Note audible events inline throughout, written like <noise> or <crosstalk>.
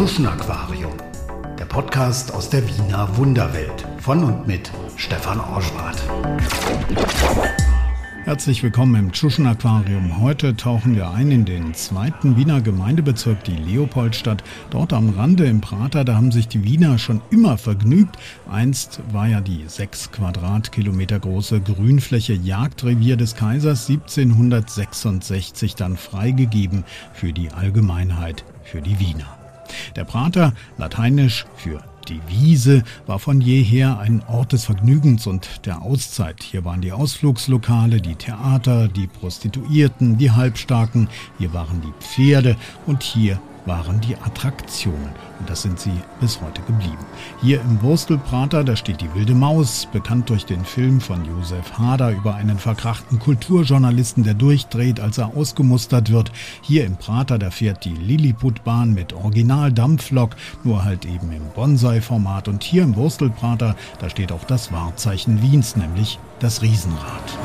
Tschuschen Aquarium, der Podcast aus der Wiener Wunderwelt von und mit Stefan Orschwart. Herzlich willkommen im Tschuschen Aquarium. Heute tauchen wir ein in den zweiten Wiener Gemeindebezirk, die Leopoldstadt. Dort am Rande im Prater, da haben sich die Wiener schon immer vergnügt. Einst war ja die sechs Quadratkilometer große Grünfläche Jagdrevier des Kaisers 1766 dann freigegeben für die Allgemeinheit, für die Wiener. Der Prater, lateinisch für die Wiese war von jeher ein Ort des Vergnügens und der Auszeit. Hier waren die Ausflugslokale, die Theater, die Prostituierten, die Halbstarken, hier waren die Pferde und hier waren die Attraktionen. Und das sind sie bis heute geblieben. Hier im Wurstelprater, da steht die wilde Maus, bekannt durch den Film von Josef Hader über einen verkrachten Kulturjournalisten, der durchdreht, als er ausgemustert wird. Hier im Prater, da fährt die Lilliputbahn mit Original-Dampflok, nur halt eben im Bonsai-Format. Und hier im Wurstelprater, da steht auch das Wahrzeichen Wiens, nämlich das Riesenrad.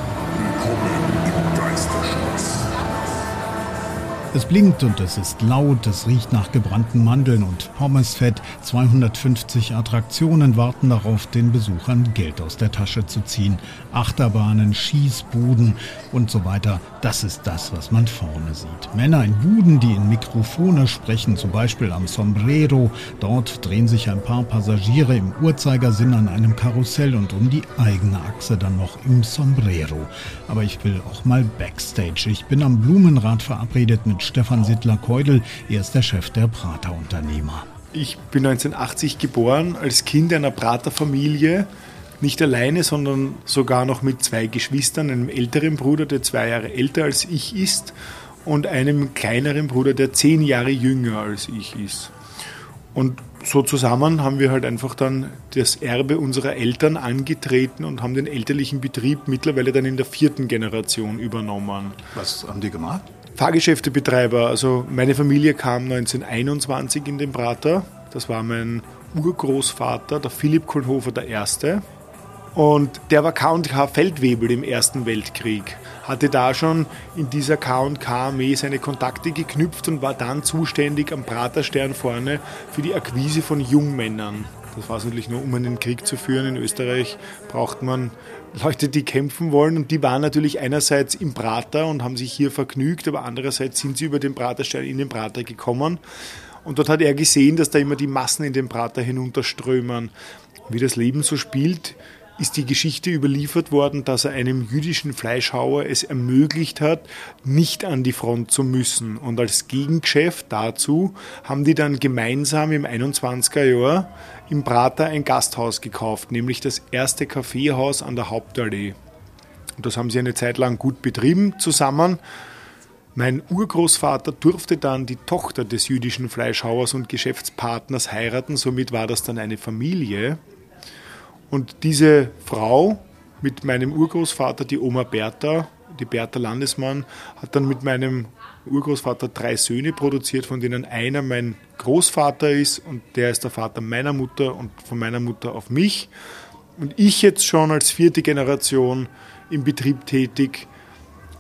Es blinkt und es ist laut, es riecht nach gebrannten Mandeln und Pommesfett. 250 Attraktionen warten darauf, den Besuchern Geld aus der Tasche zu ziehen. Achterbahnen, Schießbuden und so weiter. Das ist das, was man vorne sieht. Männer in Buden, die in Mikrofone sprechen, zum Beispiel am Sombrero. Dort drehen sich ein paar Passagiere im Uhrzeigersinn an einem Karussell und um die eigene Achse dann noch im Sombrero. Aber ich will auch mal Backstage. Ich bin am Blumenrad verabredet mit Stefan Sittler-Keudel. Er ist der Chef der Prater-Unternehmer. Ich bin 1980 geboren, als Kind einer Praterfamilie. Nicht alleine, sondern sogar noch mit zwei Geschwistern, einem älteren Bruder, der zwei Jahre älter als ich ist, und einem kleineren Bruder, der zehn Jahre jünger als ich ist. Und so zusammen haben wir halt einfach dann das Erbe unserer Eltern angetreten und haben den elterlichen Betrieb mittlerweile dann in der vierten Generation übernommen. Was haben die gemacht? Fahrgeschäftebetreiber. Also meine Familie kam 1921 in den Prater. Das war mein Urgroßvater, der Philipp Kohlhofer der Erste. Und der war K&K Feldwebel im Ersten Weltkrieg. Hatte da schon in dieser K&K-Armee seine Kontakte geknüpft und war dann zuständig am Praterstern vorne für die Akquise von Jungmännern. Das war es natürlich nur, um einen Krieg zu führen. In Österreich braucht man Leute, die kämpfen wollen. Und die waren natürlich einerseits im Prater und haben sich hier vergnügt, aber andererseits sind sie über den Praterstein in den Prater gekommen. Und dort hat er gesehen, dass da immer die Massen in den Prater hinunterströmen. Wie das Leben so spielt, ist die Geschichte überliefert worden, dass er einem jüdischen Fleischhauer es ermöglicht hat, nicht an die Front zu müssen. Und als Gegengeschäft dazu haben die dann gemeinsam im 21er Jahr im Prater ein Gasthaus gekauft, nämlich das erste Kaffeehaus an der Hauptallee. Und das haben sie eine Zeit lang gut betrieben zusammen. Mein Urgroßvater durfte dann die Tochter des jüdischen Fleischhauers und Geschäftspartners heiraten, somit war das dann eine Familie. Und diese Frau mit meinem Urgroßvater, die Oma Bertha, die Bertha Landesmann, hat dann mit meinem Urgroßvater drei Söhne produziert, von denen einer mein Großvater ist und der ist der Vater meiner Mutter und von meiner Mutter auf mich. Und ich jetzt schon als vierte Generation im Betrieb tätig,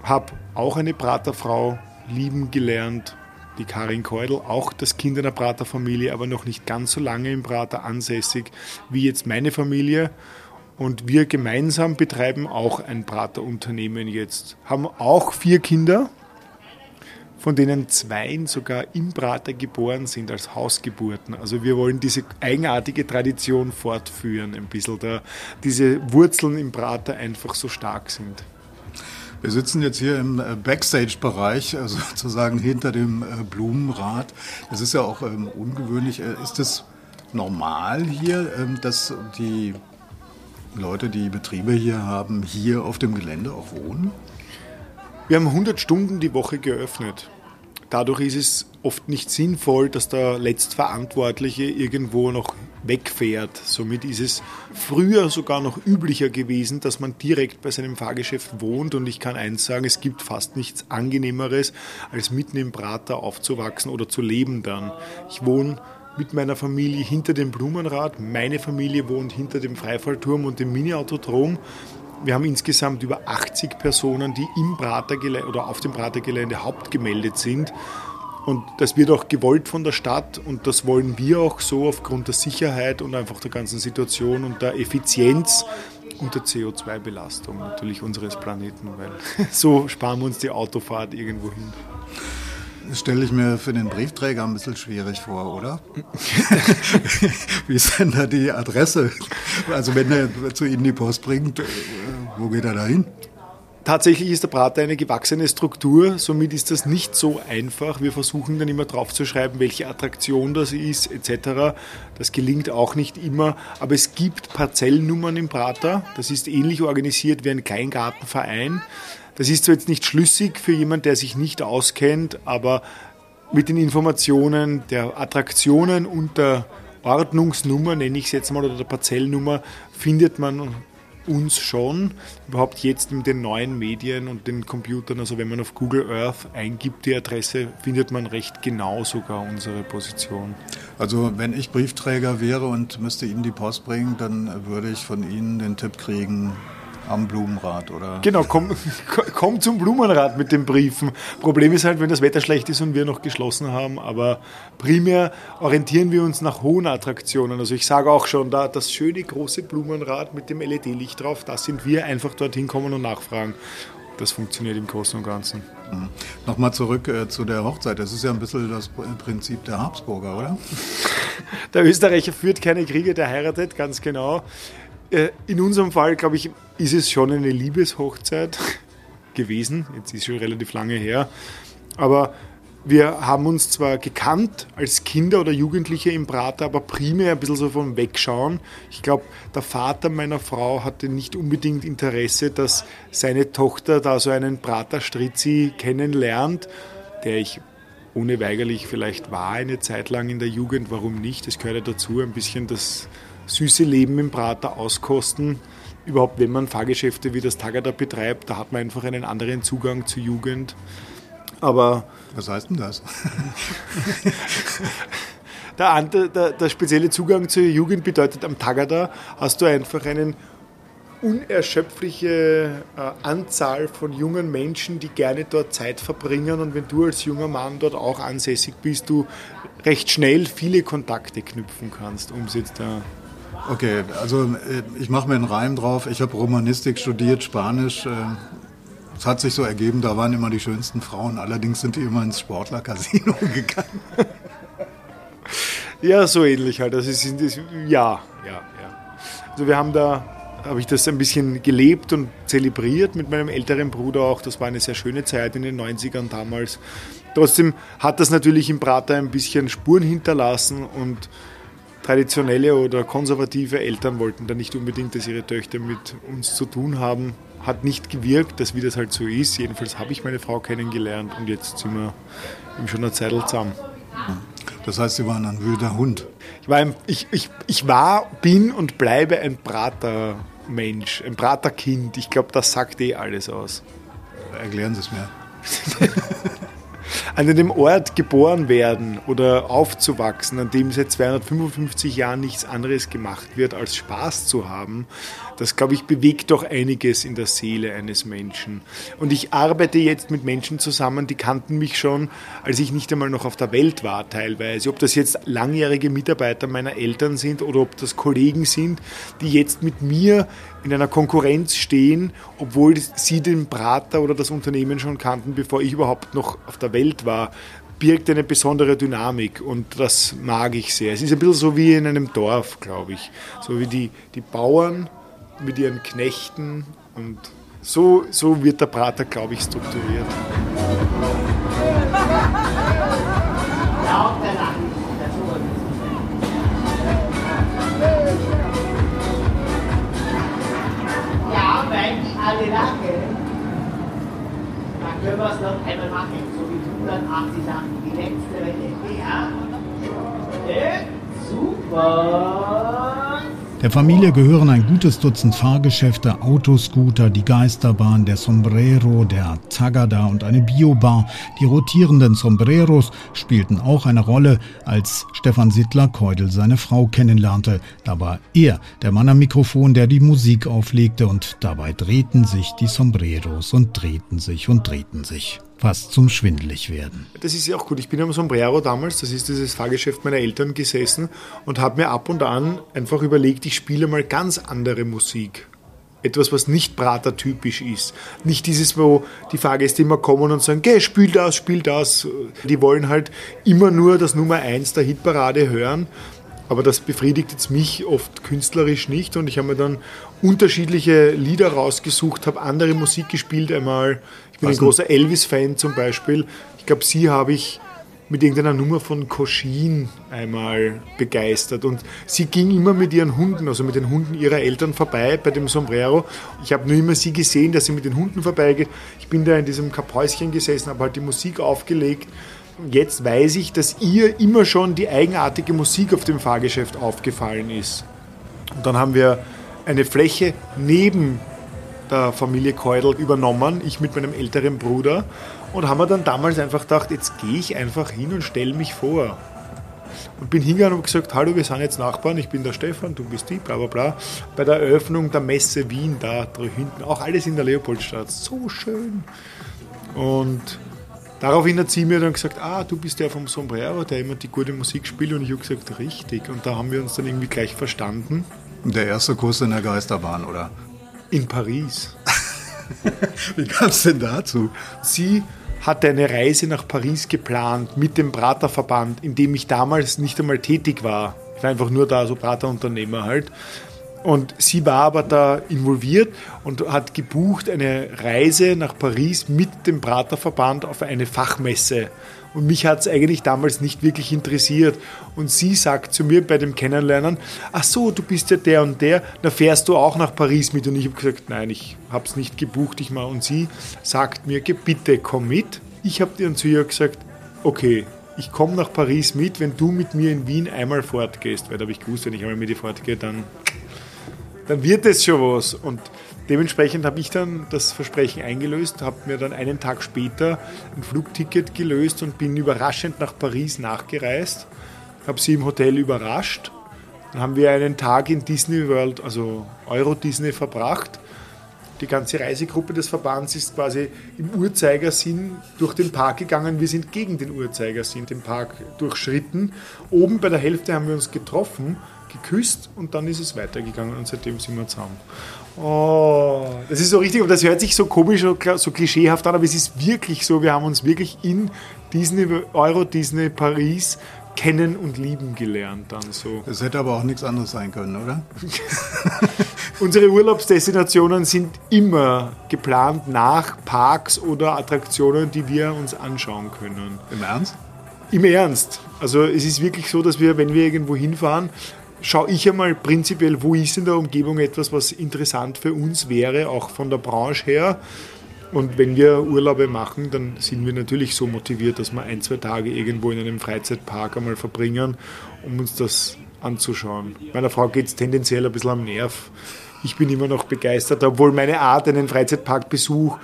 habe auch eine Praterfrau lieben gelernt, die Karin Keudel, auch das Kind einer Praterfamilie, aber noch nicht ganz so lange im Prater ansässig wie jetzt meine Familie. Und wir gemeinsam betreiben auch ein Praterunternehmen jetzt. Haben auch vier Kinder, von denen zwei sogar im Prater geboren sind als Hausgeburten. Also wir wollen diese eigenartige Tradition fortführen, ein bisschen da diese Wurzeln im Prater einfach so stark sind. Wir sitzen jetzt hier im äh, Backstage-Bereich, also <laughs> sozusagen hinter dem äh, Blumenrad. Das ist ja auch ähm, ungewöhnlich. Ist es normal hier, ähm, dass die Leute, die Betriebe hier haben, hier auf dem Gelände auch wohnen? Wir haben 100 Stunden die Woche geöffnet. Dadurch ist es oft nicht sinnvoll, dass der Letztverantwortliche irgendwo noch wegfährt. Somit ist es früher sogar noch üblicher gewesen, dass man direkt bei seinem Fahrgeschäft wohnt. Und ich kann eins sagen, es gibt fast nichts Angenehmeres, als mitten im Prater aufzuwachsen oder zu leben dann. Ich wohne mit meiner Familie hinter dem Blumenrad. Meine Familie wohnt hinter dem Freifallturm und dem Mini-Autodrom. Wir haben insgesamt über 80 Personen, die im Pratergelände oder auf dem Pratergelände hauptgemeldet sind. Und das wird auch gewollt von der Stadt und das wollen wir auch so aufgrund der Sicherheit und einfach der ganzen Situation und der Effizienz und der CO2-Belastung natürlich unseres Planeten, weil <laughs> so sparen wir uns die Autofahrt irgendwo hin. Das stelle ich mir für den Briefträger ein bisschen schwierig vor, oder? <laughs> Wie ist denn da die Adresse? Also wenn er zu Ihnen die Post bringt, wo geht er da hin? Tatsächlich ist der Prater eine gewachsene Struktur, somit ist das nicht so einfach. Wir versuchen dann immer draufzuschreiben, welche Attraktion das ist, etc. Das gelingt auch nicht immer, aber es gibt Parzellennummern im Prater. Das ist ähnlich organisiert wie ein Kleingartenverein. Das ist zwar jetzt nicht schlüssig für jemanden, der sich nicht auskennt, aber mit den Informationen der Attraktionen und der Ordnungsnummer, nenne ich es jetzt mal, oder der Parzellennummer, findet man uns schon, überhaupt jetzt mit den neuen Medien und den Computern, also wenn man auf Google Earth eingibt die Adresse, findet man recht genau sogar unsere Position. Also wenn ich Briefträger wäre und müsste Ihnen die Post bringen, dann würde ich von Ihnen den Tipp kriegen, am Blumenrad, oder? Genau, komm, <laughs> komm zum Blumenrad mit den Briefen. Problem ist halt, wenn das Wetter schlecht ist und wir noch geschlossen haben, aber primär orientieren wir uns nach hohen Attraktionen. Also ich sage auch schon, da das schöne große Blumenrad mit dem LED-Licht drauf, da sind wir einfach dorthin kommen und nachfragen. Das funktioniert im Großen und Ganzen. Mhm. Nochmal zurück äh, zu der Hochzeit. Das ist ja ein bisschen das Prinzip der Habsburger, oder? <laughs> Der Österreicher führt keine Kriege, der heiratet, ganz genau. Äh, in unserem Fall, glaube ich, ist es schon eine Liebeshochzeit <laughs> gewesen. Jetzt ist es schon relativ lange her. Aber wir haben uns zwar gekannt als Kinder oder Jugendliche im Prater, aber primär ein bisschen so vom Wegschauen. Ich glaube, der Vater meiner Frau hatte nicht unbedingt Interesse, dass seine Tochter da so einen Prater-Strizzi kennenlernt, der ich ohne weigerlich vielleicht war eine Zeit lang in der Jugend. Warum nicht? Das gehört ja dazu, ein bisschen das süße Leben im Prater auskosten. Überhaupt, wenn man Fahrgeschäfte wie das Tagada betreibt, da hat man einfach einen anderen Zugang zur Jugend. Aber. Was heißt denn das? <laughs> der, der, der, spezielle Zugang zur Jugend bedeutet, am Tagada hast du einfach eine unerschöpfliche äh, Anzahl von jungen Menschen, die gerne dort Zeit verbringen. Und wenn du als junger Mann dort auch ansässig bist, du recht schnell viele Kontakte knüpfen kannst, um es jetzt da Okay, also äh, ich mache mir einen Reim drauf. Ich habe Romanistik studiert, Spanisch. Äh, es hat sich so ergeben, da waren immer die schönsten Frauen. Allerdings sind die immer ins Sportler-Casino <laughs> gegangen. Ja, so ähnlich halt. Das ist, ja, ja, ja. Also wir haben da, habe ich das ein bisschen gelebt und zelebriert mit meinem älteren Bruder auch. Das war eine sehr schöne Zeit in den 90ern damals. Trotzdem hat das natürlich im Prater ein bisschen Spuren hinterlassen und traditionelle oder konservative Eltern wollten da nicht unbedingt, dass ihre Töchter mit uns zu tun haben. Hat nicht gewirkt, dass wie das halt so ist. Jedenfalls habe ich meine Frau kennengelernt und jetzt sind wir schon eine Zeit zusammen. Das heißt, Sie waren ein wilder Hund? Ich war, ein, ich, ich, ich war bin und bleibe ein Pratermensch, ein Praterkind. Ich glaube, das sagt eh alles aus. Erklären Sie es mir. <laughs> an dem Ort geboren werden oder aufzuwachsen, an dem seit 255 Jahren nichts anderes gemacht wird, als Spaß zu haben, das, glaube ich, bewegt doch einiges in der Seele eines Menschen. Und ich arbeite jetzt mit Menschen zusammen, die kannten mich schon, als ich nicht einmal noch auf der Welt war, teilweise. Ob das jetzt langjährige Mitarbeiter meiner Eltern sind oder ob das Kollegen sind, die jetzt mit mir in einer Konkurrenz stehen, obwohl sie den Prater oder das Unternehmen schon kannten, bevor ich überhaupt noch auf der Welt war birgt eine besondere Dynamik und das mag ich sehr. Es ist ein bisschen so wie in einem Dorf, glaube ich. So wie die, die Bauern mit ihren Knechten und so, so wird der Prater, glaube ich, strukturiert. Lachen, dann können wir es noch einmal machen, so wie 180 Sachen, die letzte Welle. Ja? Super. Der Familie gehören ein gutes Dutzend Fahrgeschäfte, Autoscooter, die Geisterbahn, der Sombrero, der Tagada und eine Biobar. Die rotierenden Sombreros spielten auch eine Rolle, als Stefan Sittler-Keudel seine Frau kennenlernte. Da war er der Mann am Mikrofon, der die Musik auflegte und dabei drehten sich die Sombreros und drehten sich und drehten sich. Fast zum schwindelig werden. Das ist ja auch gut. Ich bin am Sombrero damals, das ist dieses Fahrgeschäft meiner Eltern gesessen und habe mir ab und an einfach überlegt, ich spiele mal ganz andere Musik. Etwas, was nicht Prater-typisch ist. Nicht dieses, wo die Fahrgäste immer kommen und sagen, geh, spiel das, spiel das. Die wollen halt immer nur das Nummer eins der Hitparade hören. Aber das befriedigt jetzt mich oft künstlerisch nicht und ich habe mir dann unterschiedliche Lieder rausgesucht, habe andere Musik gespielt einmal. Ich bin Was ein großer Elvis-Fan zum Beispiel. Ich glaube, sie habe ich mit irgendeiner Nummer von Koschin einmal begeistert. Und sie ging immer mit ihren Hunden, also mit den Hunden ihrer Eltern vorbei bei dem Sombrero. Ich habe nur immer sie gesehen, dass sie mit den Hunden vorbeigeht. Ich bin da in diesem Kaphäuschen gesessen, habe halt die Musik aufgelegt. Jetzt weiß ich, dass ihr immer schon die eigenartige Musik auf dem Fahrgeschäft aufgefallen ist. Und dann haben wir eine Fläche neben der Familie Keudel übernommen, ich mit meinem älteren Bruder und haben wir dann damals einfach gedacht, jetzt gehe ich einfach hin und stelle mich vor. Und bin hingegangen und gesagt, hallo, wir sind jetzt Nachbarn, ich bin der Stefan, du bist die, bla bla bla. Bei der Eröffnung der Messe Wien, da hinten, auch alles in der Leopoldstadt, so schön. Und daraufhin hat sie mir dann gesagt, ah, du bist der vom Sombrero, der immer die gute Musik spielt. Und ich habe gesagt, richtig. Und da haben wir uns dann irgendwie gleich verstanden. Der erste Kurs in der Geisterbahn, oder? In Paris. <laughs> Wie kam es denn dazu? Sie hatte eine Reise nach Paris geplant mit dem Praterverband, in dem ich damals nicht einmal tätig war. Ich war einfach nur da, so Praterunternehmer halt. Und sie war aber da involviert und hat gebucht eine Reise nach Paris mit dem Praterverband auf eine Fachmesse. Und mich hat es eigentlich damals nicht wirklich interessiert. Und sie sagt zu mir bei dem Kennenlernen, ach so, du bist ja der und der, da fährst du auch nach Paris mit. Und ich habe gesagt, nein, ich habe es nicht gebucht, ich mal. Und sie sagt mir, bitte komm mit. Ich habe dann zu ihr gesagt, okay, ich komme nach Paris mit, wenn du mit mir in Wien einmal fortgehst. Weil da habe ich gewusst, wenn ich einmal mit dir fortgehe, dann, dann wird es schon was. Und Dementsprechend habe ich dann das Versprechen eingelöst, habe mir dann einen Tag später ein Flugticket gelöst und bin überraschend nach Paris nachgereist, habe sie im Hotel überrascht. Dann haben wir einen Tag in Disney World, also Euro Disney, verbracht. Die ganze Reisegruppe des Verbands ist quasi im Uhrzeigersinn durch den Park gegangen. Wir sind gegen den Uhrzeigersinn den Park durchschritten. Oben bei der Hälfte haben wir uns getroffen, geküsst und dann ist es weitergegangen und seitdem sind wir zusammen. Oh, das ist so richtig, und das hört sich so komisch, so klischeehaft an, aber es ist wirklich so. Wir haben uns wirklich in Disney, Euro Disney Paris kennen und lieben gelernt dann so. Das hätte aber auch nichts anderes sein können, oder? <laughs> Unsere Urlaubsdestinationen sind immer geplant nach Parks oder Attraktionen, die wir uns anschauen können. Im Ernst? Im Ernst. Also es ist wirklich so, dass wir, wenn wir irgendwo hinfahren, schaue ich einmal prinzipiell, wo ist in der Umgebung etwas, was interessant für uns wäre, auch von der Branche her. Und wenn wir Urlaube machen, dann sind wir natürlich so motiviert, dass wir ein, zwei Tage irgendwo in einem Freizeitpark einmal verbringen, um uns das anzuschauen. Meiner Frau geht es tendenziell ein bisschen am Nerv. Ich bin immer noch begeistert, obwohl meine Art, einen Freizeitparkbesuch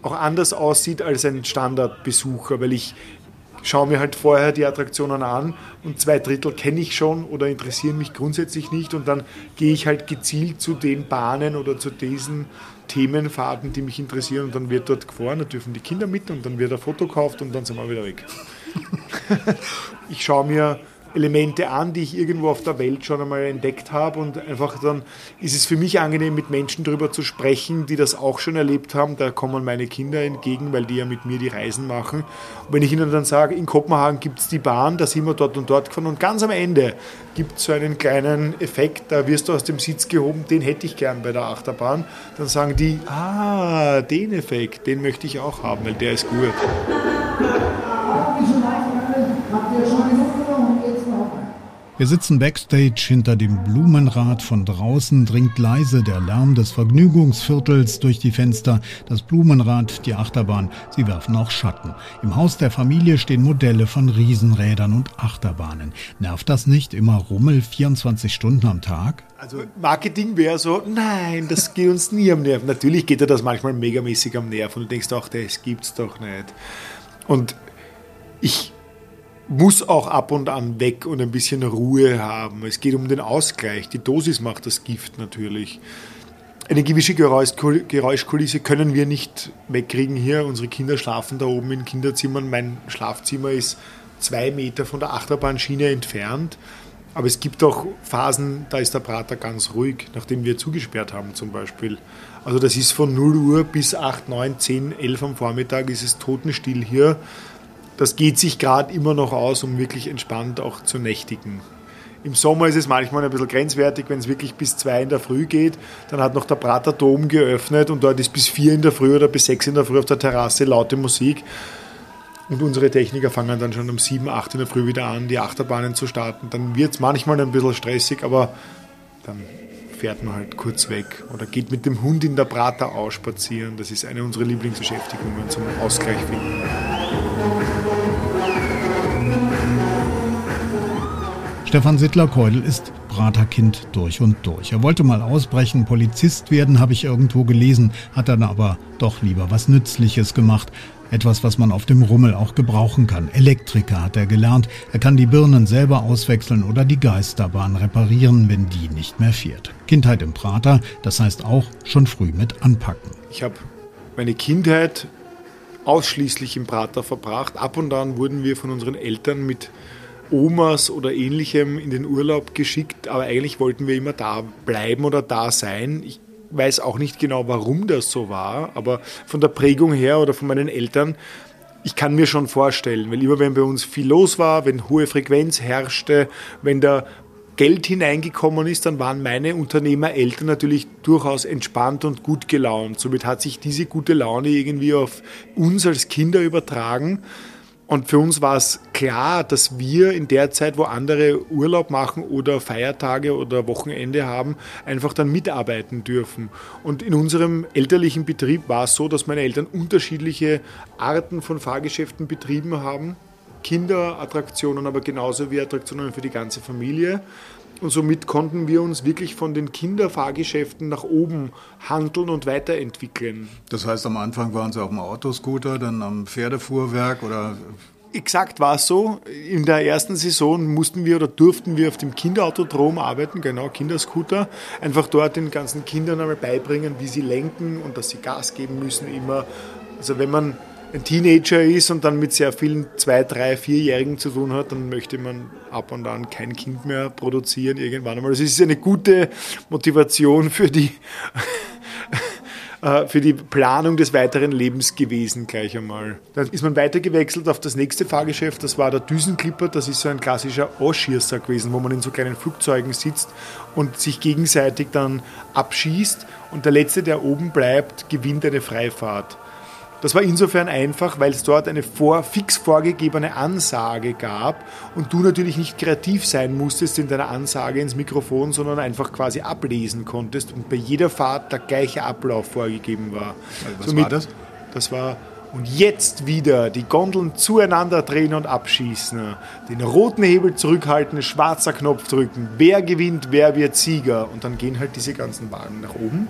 auch anders aussieht als ein Standardbesucher, weil ich schaue mir halt vorher die Attraktionen an und zwei Drittel kenne ich schon oder interessieren mich grundsätzlich nicht und dann gehe ich halt gezielt zu den Bahnen oder zu diesen Themenfahrten, die mich interessieren und dann wird dort gefahren, da dürfen die Kinder mit und dann wird ein Foto gekauft und dann sind wir wieder weg. <laughs> ich schaue mir Elemente an, die ich irgendwo auf der Welt schon einmal entdeckt habe und einfach dann ist es für mich angenehm, mit Menschen darüber zu sprechen, die das auch schon erlebt haben. Da kommen meine Kinder entgegen, weil die ja mit mir die Reisen machen. Und wenn ich ihnen dann sage, in Kopenhagen gibt es die Bahn, da sind wir dort und dort gefahren und ganz am Ende gibt es so einen kleinen Effekt, da wirst du aus dem Sitz gehoben, den hätte ich gern bei der Achterbahn. Dann sagen die, ah, den Effekt, den möchte ich auch haben, weil der ist gut. Wir sitzen backstage hinter dem Blumenrad. Von draußen dringt leise der Lärm des Vergnügungsviertels durch die Fenster. Das Blumenrad, die Achterbahn, sie werfen auch Schatten. Im Haus der Familie stehen Modelle von Riesenrädern und Achterbahnen. Nervt das nicht immer Rummel 24 Stunden am Tag? Also Marketing wäre so, nein, das geht uns nie am Nerv. Natürlich geht dir das manchmal megamäßig am Nerv und du denkst auch, das gibt's doch nicht. Und ich muss auch ab und an weg und ein bisschen Ruhe haben. Es geht um den Ausgleich. Die Dosis macht das Gift natürlich. eine gewisse Geräuschkulisse können wir nicht wegkriegen hier. Unsere Kinder schlafen da oben in Kinderzimmern. Mein Schlafzimmer ist zwei Meter von der Achterbahnschiene entfernt. Aber es gibt auch Phasen, da ist der Prater ganz ruhig, nachdem wir zugesperrt haben zum Beispiel. Also das ist von 0 Uhr bis 8, 9, 10, 11 am Vormittag ist es totenstill hier. Das geht sich gerade immer noch aus, um wirklich entspannt auch zu nächtigen. Im Sommer ist es manchmal ein bisschen grenzwertig, wenn es wirklich bis 2 in der Früh geht. Dann hat noch der Prater Dom geöffnet und dort ist bis 4 in der Früh oder bis 6 in der Früh auf der Terrasse laute Musik. Und unsere Techniker fangen dann schon um 7, 8 in der Früh wieder an, die Achterbahnen zu starten. Dann wird es manchmal ein bisschen stressig, aber dann fährt man halt kurz weg oder geht mit dem Hund in der Prater ausspazieren. Das ist eine unserer Lieblingsbeschäftigungen zum Ausgleich finden. Stefan Sittler-Keudel ist Praterkind durch und durch. Er wollte mal ausbrechen, Polizist werden, habe ich irgendwo gelesen, hat dann aber doch lieber was Nützliches gemacht. Etwas, was man auf dem Rummel auch gebrauchen kann. Elektriker hat er gelernt. Er kann die Birnen selber auswechseln oder die Geisterbahn reparieren, wenn die nicht mehr fährt. Kindheit im Prater, das heißt auch schon früh mit anpacken. Ich habe meine Kindheit ausschließlich im Prater verbracht. Ab und an wurden wir von unseren Eltern mit Omas oder ähnlichem in den Urlaub geschickt, aber eigentlich wollten wir immer da bleiben oder da sein. Ich weiß auch nicht genau, warum das so war, aber von der Prägung her oder von meinen Eltern, ich kann mir schon vorstellen, weil immer wenn bei uns viel los war, wenn hohe Frequenz herrschte, wenn da Geld hineingekommen ist, dann waren meine Unternehmereltern natürlich durchaus entspannt und gut gelaunt. Somit hat sich diese gute Laune irgendwie auf uns als Kinder übertragen. Und für uns war es klar, dass wir in der Zeit, wo andere Urlaub machen oder Feiertage oder Wochenende haben, einfach dann mitarbeiten dürfen. Und in unserem elterlichen Betrieb war es so, dass meine Eltern unterschiedliche Arten von Fahrgeschäften betrieben haben. Kinderattraktionen, aber genauso wie Attraktionen für die ganze Familie. Und somit konnten wir uns wirklich von den Kinderfahrgeschäften nach oben handeln und weiterentwickeln. Das heißt, am Anfang waren Sie auf dem Autoscooter, dann am Pferdefuhrwerk oder Exakt war es so. In der ersten Saison mussten wir oder durften wir auf dem Kinderautodrom arbeiten, genau, Kinderscooter. Einfach dort den ganzen Kindern einmal beibringen, wie sie lenken und dass sie Gas geben müssen immer. Also wenn man ein Teenager ist und dann mit sehr vielen zwei, drei, vierjährigen zu tun hat, dann möchte man ab und an kein Kind mehr produzieren irgendwann einmal. Also es ist eine gute Motivation für die <laughs> äh, für die Planung des weiteren Lebens gewesen gleich einmal. Dann ist man weitergewechselt auf das nächste Fahrgeschäft, das war der Düsenklipper, das ist so ein klassischer Ausschießer gewesen, wo man in so kleinen Flugzeugen sitzt und sich gegenseitig dann abschießt und der Letzte, der oben bleibt, gewinnt eine Freifahrt. Das war insofern einfach, weil es dort eine vor, fix vorgegebene Ansage gab und du natürlich nicht kreativ sein musstest in deiner Ansage ins Mikrofon, sondern einfach quasi ablesen konntest und bei jeder Fahrt der gleiche Ablauf vorgegeben war. Was Somit, war das? Das war und jetzt wieder die Gondeln zueinander drehen und abschießen. Den roten Hebel zurückhalten, schwarzer Knopf drücken. Wer gewinnt, wer wird Sieger. Und dann gehen halt diese ganzen Wagen nach oben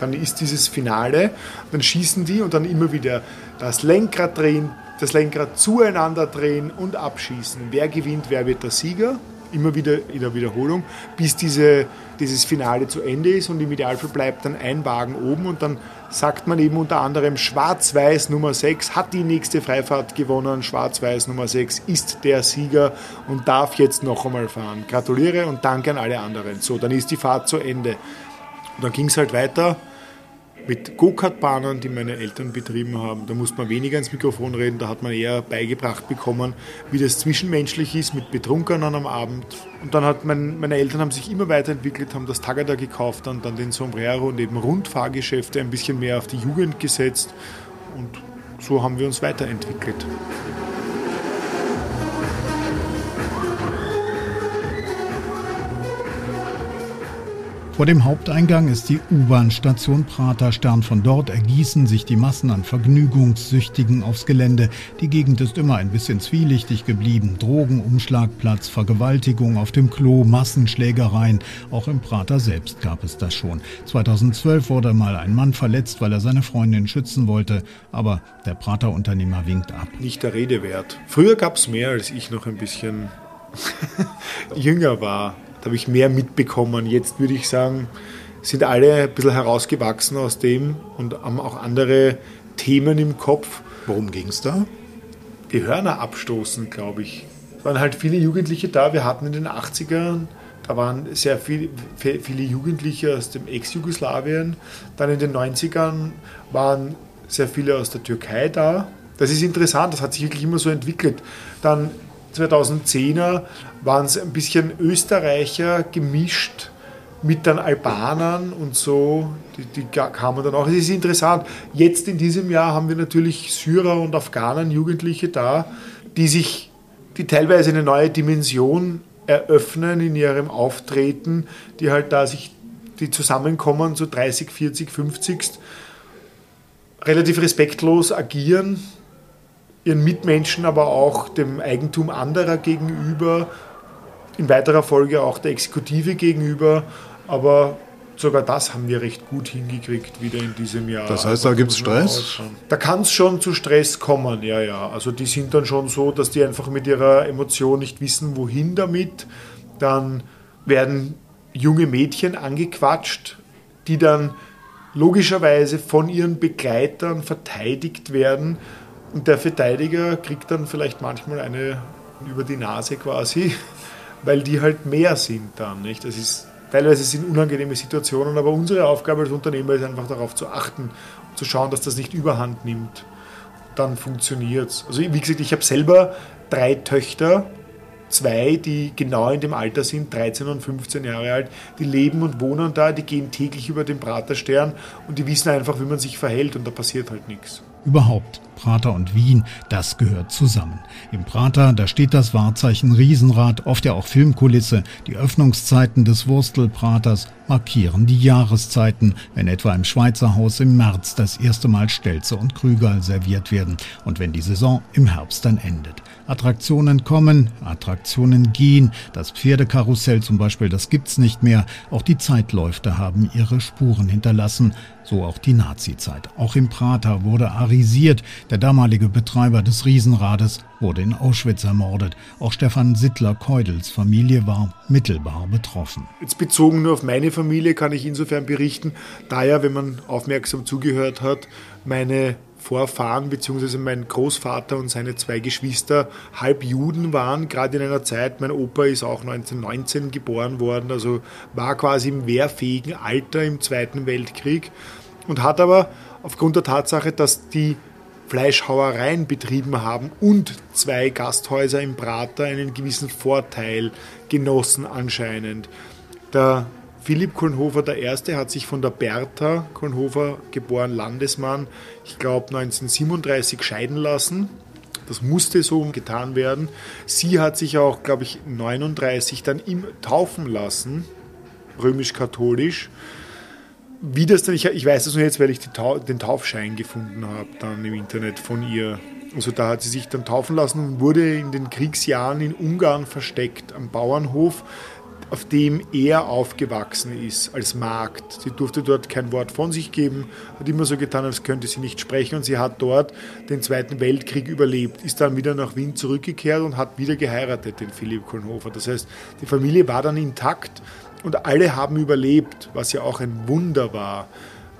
dann ist dieses Finale, dann schießen die und dann immer wieder das Lenkrad drehen, das Lenkrad zueinander drehen und abschießen. Wer gewinnt, wer wird der Sieger? Immer wieder in der Wiederholung, bis diese, dieses Finale zu Ende ist und im Idealfall bleibt dann ein Wagen oben und dann sagt man eben unter anderem Schwarz-Weiß Nummer 6 hat die nächste Freifahrt gewonnen, Schwarz-Weiß Nummer 6 ist der Sieger und darf jetzt noch einmal fahren. Gratuliere und danke an alle anderen. So, dann ist die Fahrt zu Ende. Und dann ging es halt weiter mit Go-Kart-Bahnen, die meine Eltern betrieben haben. Da musste man weniger ins Mikrofon reden, da hat man eher beigebracht bekommen, wie das zwischenmenschlich ist mit Betrunkenen am Abend. Und dann hat mein, meine Eltern haben sich immer weiterentwickelt, haben das Tagada gekauft, dann, dann den Sombrero und eben Rundfahrgeschäfte ein bisschen mehr auf die Jugend gesetzt. Und so haben wir uns weiterentwickelt. Vor dem Haupteingang ist die U-Bahn-Station Praterstern. Von dort ergießen sich die Massen an Vergnügungssüchtigen aufs Gelände. Die Gegend ist immer ein bisschen zwielichtig geblieben. Drogen, Umschlagplatz, Vergewaltigung auf dem Klo, Massenschlägereien. Auch im Prater selbst gab es das schon. 2012 wurde mal ein Mann verletzt, weil er seine Freundin schützen wollte. Aber der Prater-Unternehmer winkt ab. Nicht der Rede wert. Früher gab es mehr, als ich noch ein bisschen <laughs> jünger war. Habe ich mehr mitbekommen. Jetzt würde ich sagen, sind alle ein bisschen herausgewachsen aus dem und haben auch andere Themen im Kopf. Worum ging es da? Die Hörner abstoßen, glaube ich. Es waren halt viele Jugendliche da. Wir hatten in den 80ern, da waren sehr viel, viele Jugendliche aus dem Ex-Jugoslawien. Dann in den 90ern waren sehr viele aus der Türkei da. Das ist interessant, das hat sich wirklich immer so entwickelt. Dann 2010er waren es ein bisschen Österreicher gemischt mit dann Albanern und so, die, die kamen dann auch. Es ist interessant, jetzt in diesem Jahr haben wir natürlich Syrer und Afghanen, Jugendliche da, die sich, die teilweise eine neue Dimension eröffnen in ihrem Auftreten, die halt da sich, die zusammenkommen, so 30, 40, 50, relativ respektlos agieren, ihren Mitmenschen, aber auch dem Eigentum anderer gegenüber, in weiterer Folge auch der Exekutive gegenüber. Aber sogar das haben wir recht gut hingekriegt wieder in diesem Jahr. Das heißt, da gibt es Stress? Da kann es schon zu Stress kommen, ja, ja. Also die sind dann schon so, dass die einfach mit ihrer Emotion nicht wissen, wohin damit. Dann werden junge Mädchen angequatscht, die dann logischerweise von ihren Begleitern verteidigt werden und der Verteidiger kriegt dann vielleicht manchmal eine über die Nase quasi, <laughs> weil die halt mehr sind dann. Nicht? Das ist, teilweise sind unangenehme Situationen, aber unsere Aufgabe als Unternehmer ist einfach darauf zu achten zu schauen, dass das nicht überhand nimmt. Dann funktioniert es. Also wie gesagt, ich habe selber drei Töchter, zwei, die genau in dem Alter sind, 13 und 15 Jahre alt, die leben und wohnen da, die gehen täglich über den Praterstern und die wissen einfach, wie man sich verhält und da passiert halt nichts. Überhaupt, Prater und Wien, das gehört zusammen. Im Prater, da steht das Wahrzeichen Riesenrad, oft ja auch Filmkulisse. Die Öffnungszeiten des Wurstelpraters markieren die Jahreszeiten, wenn etwa im Schweizer Haus im März das erste Mal Stelze und Krügerl serviert werden und wenn die Saison im Herbst dann endet. Attraktionen kommen, Attraktionen gehen. Das Pferdekarussell zum Beispiel, das gibt's nicht mehr. Auch die Zeitläufte haben ihre Spuren hinterlassen. So auch die Nazizeit. Auch im Prater wurde arisiert. Der damalige Betreiber des Riesenrades wurde in Auschwitz ermordet. Auch Stefan Sittler-Keudels Familie war mittelbar betroffen. Jetzt bezogen nur auf meine Familie kann ich insofern berichten, da ja, wenn man aufmerksam zugehört hat, meine Vorfahren bzw. mein Großvater und seine zwei Geschwister halb Juden waren, gerade in einer Zeit, mein Opa ist auch 1919 geboren worden, also war quasi im wehrfähigen Alter im Zweiten Weltkrieg und hat aber aufgrund der Tatsache, dass die Fleischhauereien betrieben haben und zwei Gasthäuser im Prater einen gewissen Vorteil genossen anscheinend. Der Philipp der Erste hat sich von der Bertha Kornhofer, geboren Landesmann, ich glaube 1937 scheiden lassen. Das musste so getan werden. Sie hat sich auch, glaube ich, 39 dann im taufen lassen, römisch-katholisch. Wie das dann, ich, ich weiß das nur jetzt, weil ich Tau, den Taufschein gefunden habe dann im Internet von ihr. Also da hat sie sich dann taufen lassen und wurde in den Kriegsjahren in Ungarn versteckt am Bauernhof auf dem er aufgewachsen ist als Magd. Sie durfte dort kein Wort von sich geben, hat immer so getan, als könnte sie nicht sprechen und sie hat dort den Zweiten Weltkrieg überlebt, ist dann wieder nach Wien zurückgekehrt und hat wieder geheiratet, den Philipp Kohlhofer. Das heißt, die Familie war dann intakt und alle haben überlebt, was ja auch ein Wunder war.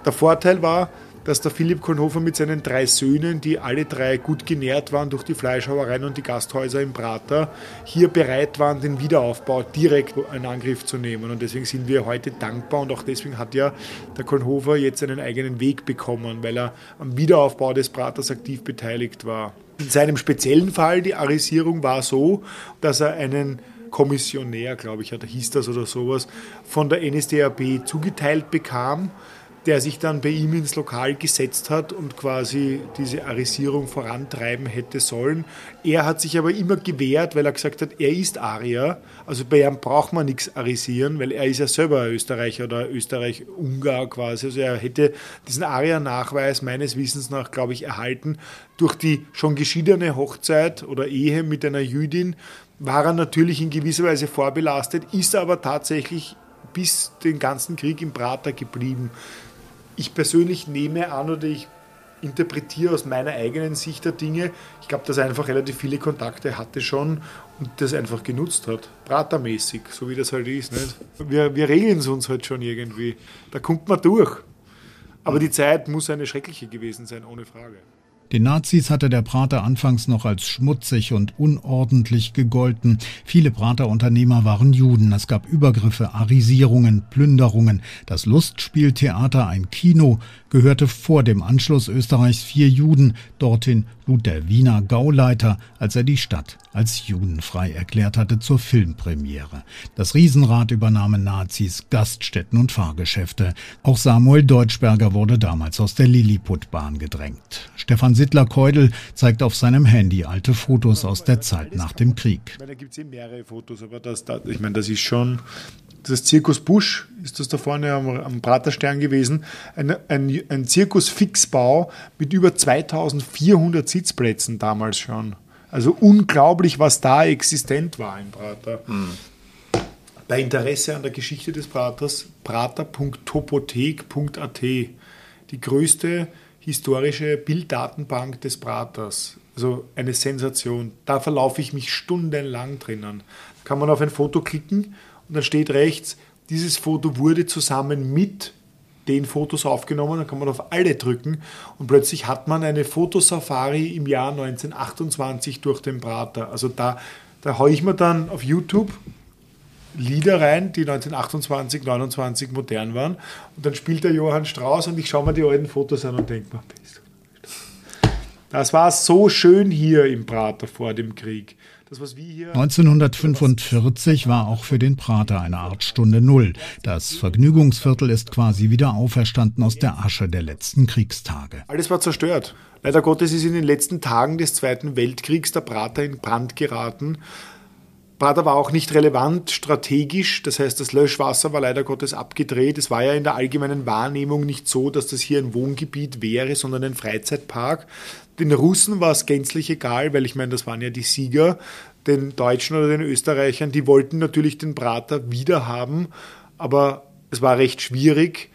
Der Vorteil war, dass der Philipp Kornhofer mit seinen drei Söhnen, die alle drei gut genährt waren durch die Fleischhauereien und die Gasthäuser im Prater, hier bereit waren, den Wiederaufbau direkt in Angriff zu nehmen. Und deswegen sind wir heute dankbar und auch deswegen hat ja der Kornhofer jetzt einen eigenen Weg bekommen, weil er am Wiederaufbau des Praters aktiv beteiligt war. In seinem speziellen Fall, die Arisierung war so, dass er einen Kommissionär, glaube ich, hieß das oder sowas, von der NSDAP zugeteilt bekam der sich dann bei ihm ins Lokal gesetzt hat und quasi diese Arisierung vorantreiben hätte sollen. Er hat sich aber immer gewehrt, weil er gesagt hat, er ist Arier, also bei ihm braucht man nichts arisieren, weil er ist ja selber Österreicher oder Österreich-Ungar quasi. Also er hätte diesen Arier-Nachweis meines Wissens nach, glaube ich, erhalten. Durch die schon geschiedene Hochzeit oder Ehe mit einer Jüdin war er natürlich in gewisser Weise vorbelastet, ist aber tatsächlich bis den ganzen Krieg im Prater geblieben. Ich persönlich nehme an oder ich interpretiere aus meiner eigenen Sicht der Dinge. Ich glaube, dass er einfach relativ viele Kontakte hatte schon und das einfach genutzt hat. Pratermäßig, so wie das halt ist. Nicht? Wir, wir regeln es uns halt schon irgendwie. Da kommt man durch. Aber die Zeit muss eine schreckliche gewesen sein, ohne Frage. Den Nazis hatte der Prater anfangs noch als schmutzig und unordentlich gegolten. Viele Praterunternehmer waren Juden. Es gab Übergriffe, Arisierungen, Plünderungen. Das Lustspieltheater, ein Kino, gehörte vor dem Anschluss Österreichs vier Juden. Dorthin lud der Wiener Gauleiter, als er die Stadt als judenfrei erklärt hatte, zur Filmpremiere. Das Riesenrad übernahmen Nazis, Gaststätten und Fahrgeschäfte. Auch Samuel Deutschberger wurde damals aus der Lilliputbahn gedrängt. Stefan Sittler-Keudel zeigt auf seinem Handy alte Fotos aus der Zeit nach dem Krieg. Da gibt es mehrere Fotos, aber das, ich meine, das ist schon das Zirkus Busch, ist das da vorne am, am Praterstern gewesen, ein, ein, ein Zirkusfixbau mit über 2400 Sitzplätzen damals schon. Also unglaublich, was da existent war im Prater. Mhm. Bei Interesse an der Geschichte des Praters, prater.topothek.at, die größte historische Bilddatenbank des Praters. Also eine Sensation. Da verlaufe ich mich stundenlang drinnen. Kann man auf ein Foto klicken und dann steht rechts, dieses Foto wurde zusammen mit den Fotos aufgenommen, dann kann man auf alle drücken und plötzlich hat man eine Fotosafari im Jahr 1928 durch den Prater. Also da, da haue ich mir dann auf YouTube Lieder rein, die 1928, 29 modern waren und dann spielt der Johann Strauss und ich schaue mir die alten Fotos an und denke mir, das war so schön hier im Prater vor dem Krieg. 1945 war auch für den Prater eine Art Stunde Null. Das Vergnügungsviertel ist quasi wieder auferstanden aus der Asche der letzten Kriegstage. Alles war zerstört. Leider Gottes ist in den letzten Tagen des Zweiten Weltkriegs der Prater in Brand geraten. Prater war auch nicht relevant strategisch, das heißt, das Löschwasser war leider Gottes abgedreht. Es war ja in der allgemeinen Wahrnehmung nicht so, dass das hier ein Wohngebiet wäre, sondern ein Freizeitpark. Den Russen war es gänzlich egal, weil ich meine, das waren ja die Sieger. Den Deutschen oder den Österreichern, die wollten natürlich den Prater wieder haben, aber es war recht schwierig,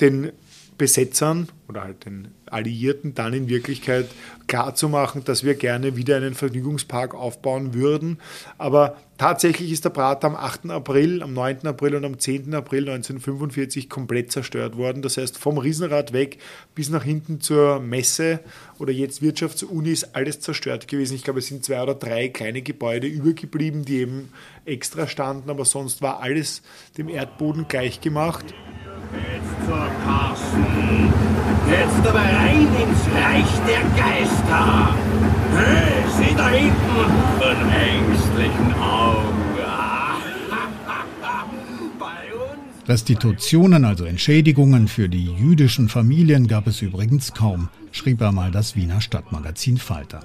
den Besetzern oder halt den Alliierten dann in Wirklichkeit klarzumachen, dass wir gerne wieder einen Vergnügungspark aufbauen würden. Aber tatsächlich ist der Prater am 8. April, am 9. April und am 10. April 1945 komplett zerstört worden. Das heißt, vom Riesenrad weg bis nach hinten zur Messe oder jetzt Wirtschaftsuni ist alles zerstört gewesen. Ich glaube, es sind zwei oder drei kleine Gebäude übergeblieben, die eben extra standen, aber sonst war alles dem Erdboden gleichgemacht. Jetzt zur Carsten. Jetzt aber rein ins Reich der Geister. Hey, sieh da hinten von ängstlichen Augen. <laughs> Restitutionen, also Entschädigungen für die jüdischen Familien gab es übrigens kaum, schrieb einmal das Wiener Stadtmagazin Falter.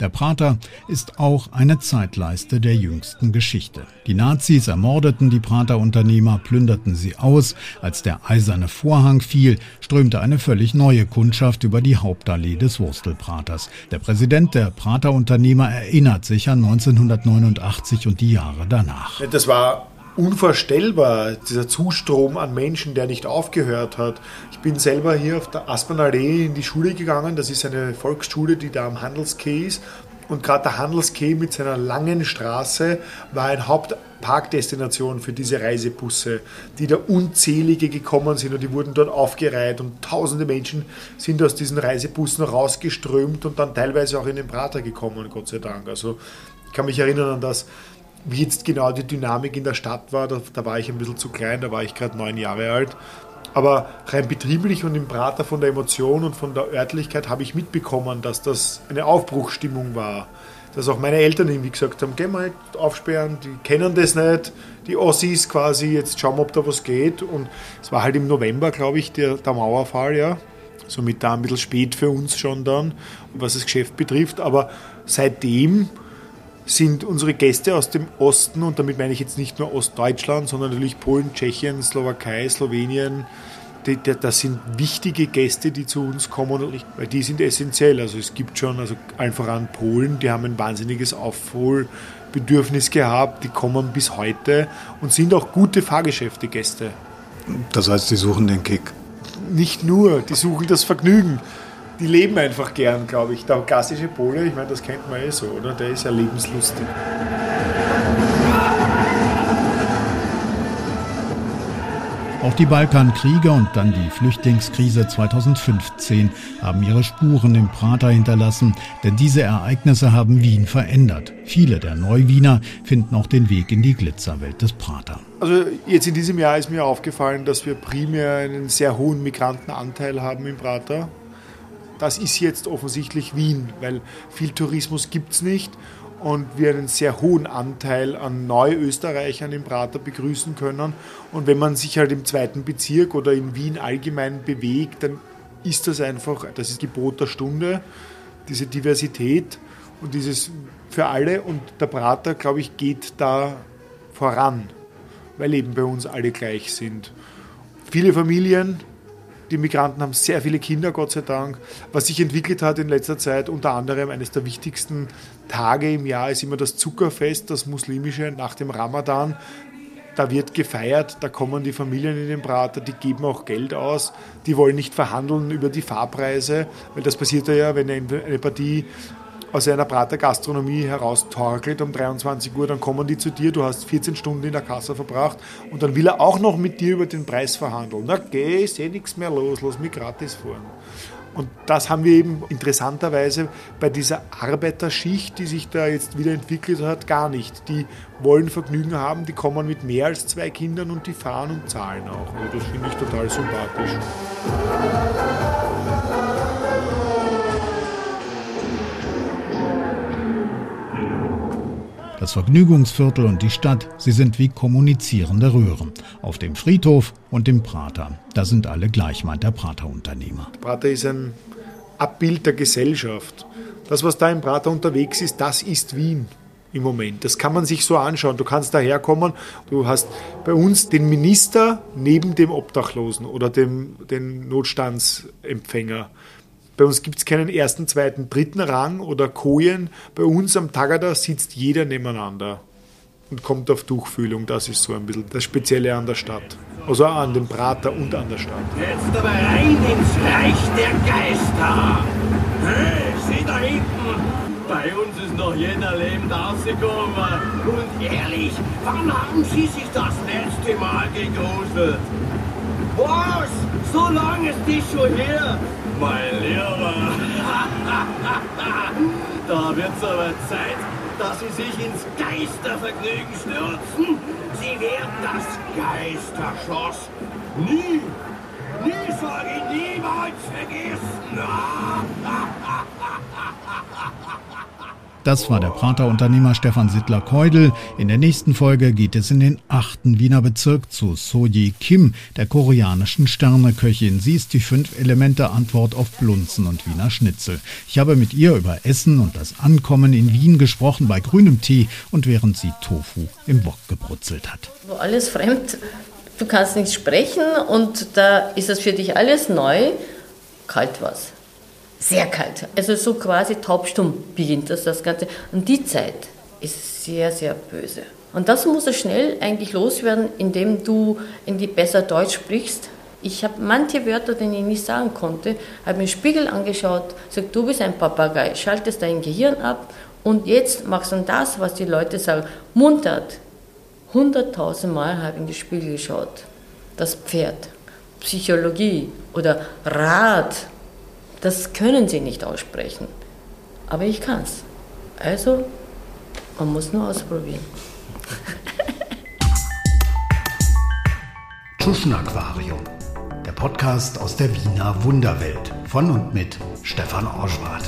Der Prater ist auch eine Zeitleiste der jüngsten Geschichte. Die Nazis ermordeten die Prater-Unternehmer, plünderten sie aus. Als der eiserne Vorhang fiel, strömte eine völlig neue Kundschaft über die Hauptallee des Wurstelpraters. Der Präsident der Prater-Unternehmer erinnert sich an 1989 und die Jahre danach. Das war unvorstellbar, dieser Zustrom an Menschen, der nicht aufgehört hat. Bin selber hier auf der Aspernallee in die Schule gegangen. Das ist eine Volksschule, die da am Handelskeh ist. Und gerade der Handelskeh mit seiner langen Straße war eine Hauptparkdestination für diese Reisebusse, die da unzählige gekommen sind und die wurden dort aufgereiht und tausende Menschen sind aus diesen Reisebussen rausgeströmt und dann teilweise auch in den Prater gekommen, Gott sei Dank. Also ich kann mich erinnern an das wie jetzt genau die Dynamik in der Stadt war, da, da war ich ein bisschen zu klein, da war ich gerade neun Jahre alt. Aber rein betrieblich und im Prater von der Emotion und von der Örtlichkeit habe ich mitbekommen, dass das eine Aufbruchsstimmung war. Dass auch meine Eltern irgendwie gesagt haben, geh mal aufsperren, die kennen das nicht, die Ossis quasi, jetzt schauen wir, ob da was geht. Und es war halt im November, glaube ich, der, der Mauerfall, ja. Somit da ein bisschen spät für uns schon dann, was das Geschäft betrifft. Aber seitdem sind unsere Gäste aus dem Osten, und damit meine ich jetzt nicht nur Ostdeutschland, sondern natürlich Polen, Tschechien, Slowakei, Slowenien, die, die, das sind wichtige Gäste, die zu uns kommen, weil die sind essentiell. Also es gibt schon, also allen voran Polen, die haben ein wahnsinniges Aufholbedürfnis gehabt, die kommen bis heute und sind auch gute Fahrgeschäfte-Gäste. Das heißt, sie suchen den Kick? Nicht nur, die suchen das Vergnügen die leben einfach gern, glaube ich. Der klassische Pole, ich meine, das kennt man eh so, oder? Der ist ja lebenslustig. Auch die Balkankriege und dann die Flüchtlingskrise 2015 haben ihre Spuren im Prater hinterlassen, denn diese Ereignisse haben Wien verändert. Viele der Neuwiener finden auch den Weg in die Glitzerwelt des Prater. Also jetzt in diesem Jahr ist mir aufgefallen, dass wir primär einen sehr hohen Migrantenanteil haben im Prater. Das ist jetzt offensichtlich Wien, weil viel Tourismus gibt es nicht und wir einen sehr hohen Anteil an Neuösterreichern im Prater begrüßen können. Und wenn man sich halt im zweiten Bezirk oder in Wien allgemein bewegt, dann ist das einfach, das ist Gebot der Stunde, diese Diversität und dieses für alle. Und der Prater, glaube ich, geht da voran, weil eben bei uns alle gleich sind. Viele Familien, die Migranten haben sehr viele Kinder, Gott sei Dank. Was sich entwickelt hat in letzter Zeit, unter anderem eines der wichtigsten Tage im Jahr ist immer das Zuckerfest, das muslimische nach dem Ramadan. Da wird gefeiert, da kommen die Familien in den Prater, die geben auch Geld aus, die wollen nicht verhandeln über die Fahrpreise, weil das passiert ja, wenn eine Partie aus einer Prater Gastronomie heraus torkelt um 23 Uhr, dann kommen die zu dir, du hast 14 Stunden in der Kasse verbracht und dann will er auch noch mit dir über den Preis verhandeln. Na geh, ist eh nichts mehr los, lass mich gratis fahren. Und das haben wir eben interessanterweise bei dieser Arbeiterschicht, die sich da jetzt wieder entwickelt hat, gar nicht. Die wollen Vergnügen haben, die kommen mit mehr als zwei Kindern und die fahren und zahlen auch. Also das finde ich total sympathisch. Das Vergnügungsviertel und die Stadt, sie sind wie kommunizierende Röhren. Auf dem Friedhof und dem Prater. Da sind alle gleich, meint der Prater-Unternehmer. Prater ist ein Abbild der Gesellschaft. Das, was da im Prater unterwegs ist, das ist Wien im Moment. Das kann man sich so anschauen. Du kannst daherkommen, du hast bei uns den Minister neben dem Obdachlosen oder dem den Notstandsempfänger. Bei uns gibt es keinen ersten, zweiten, dritten Rang oder Kojen. Bei uns am Tagada sitzt jeder nebeneinander und kommt auf Tuchfühlung. Das ist so ein bisschen das Spezielle an der Stadt. Also an dem Prater und an der Stadt. Jetzt aber rein ins Reich der Geister. Hey, sieh da hinten. Bei uns ist noch jener lebend rausgekommen. Und ehrlich, wann haben Sie sich das letzte Mal gegruselt? Was? So lange ist die schon her? Mein Lieber. <laughs> da wird's aber Zeit, dass Sie sich ins Geistervergnügen stürzen. Sie werden das Geisterschloss nie, nie, sage niemals vergessen. <laughs> Das war der Prater-Unternehmer Stefan Sittler-Keudel. In der nächsten Folge geht es in den achten Wiener Bezirk zu Soji Kim, der koreanischen Sterneköchin. Sie ist die Fünf-Elemente-Antwort auf Blunzen und Wiener Schnitzel. Ich habe mit ihr über Essen und das Ankommen in Wien gesprochen bei grünem Tee und während sie Tofu im Wok gebrutzelt hat. Wo alles fremd, du kannst nicht sprechen und da ist es für dich alles neu. Kalt was sehr kalt. Also so quasi taubstumm beginnt das, das Ganze. Und die Zeit ist sehr, sehr böse. Und das muss er schnell eigentlich loswerden, indem du in die besser Deutsch sprichst. Ich habe manche Wörter, die ich nicht sagen konnte, habe mir den Spiegel angeschaut, gesagt, du bist ein Papagei, schaltest dein Gehirn ab und jetzt machst du das, was die Leute sagen. Muntert. Hunderttausend Mal habe ich in den Spiegel geschaut. Das Pferd. Psychologie oder Rad das können sie nicht aussprechen. Aber ich kann es. Also, man muss nur ausprobieren. <laughs> Tuschen Aquarium, der Podcast aus der Wiener Wunderwelt von und mit Stefan Orschwart.